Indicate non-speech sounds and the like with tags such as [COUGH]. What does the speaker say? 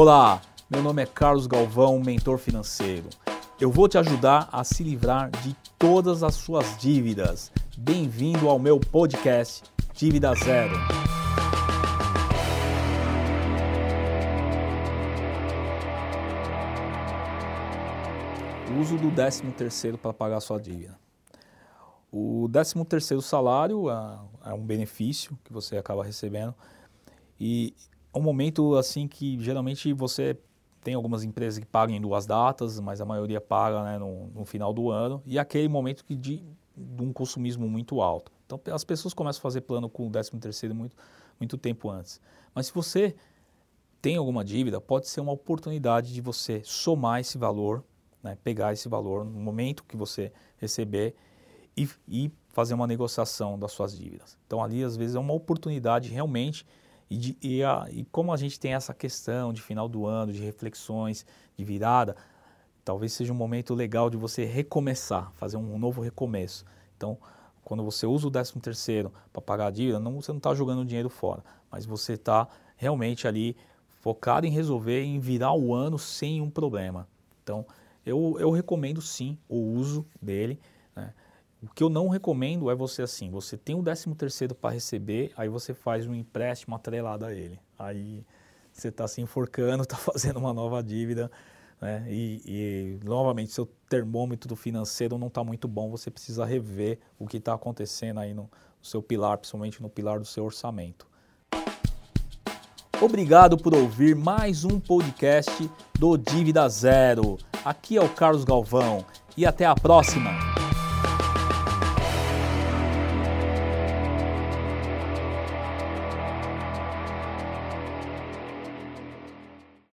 Olá, meu nome é Carlos Galvão, mentor financeiro. Eu vou te ajudar a se livrar de todas as suas dívidas. Bem-vindo ao meu podcast Dívida Zero. Uso do 13 terceiro para pagar sua dívida. O 13 terceiro salário é, é um benefício que você acaba recebendo e um momento assim que geralmente você tem algumas empresas que pagam em duas datas, mas a maioria paga né, no, no, final do ano e aquele momento que de, de, um consumismo muito alto. Então as pessoas começam a fazer plano com o 13 terceiro muito, muito tempo antes. Mas se você tem alguma dívida, pode ser uma oportunidade de você somar esse valor, né, pegar esse valor no momento que você receber e, e fazer uma negociação das suas dívidas. Então ali às vezes é uma oportunidade realmente e, de, e, a, e, como a gente tem essa questão de final do ano, de reflexões, de virada, talvez seja um momento legal de você recomeçar, fazer um novo recomeço. Então, quando você usa o 13 terceiro para pagar a dívida, não, você não está jogando dinheiro fora, mas você está realmente ali focado em resolver, em virar o ano sem um problema. Então, eu, eu recomendo sim o uso dele. Né? O que eu não recomendo é você assim, você tem o 13 terceiro para receber, aí você faz um empréstimo atrelado a ele. Aí você está se enforcando, está [LAUGHS] fazendo uma nova dívida, né? E, e, novamente seu termômetro financeiro não está muito bom, você precisa rever o que está acontecendo aí no, no seu pilar, principalmente no pilar do seu orçamento. Obrigado por ouvir mais um podcast do Dívida Zero. Aqui é o Carlos Galvão e até a próxima.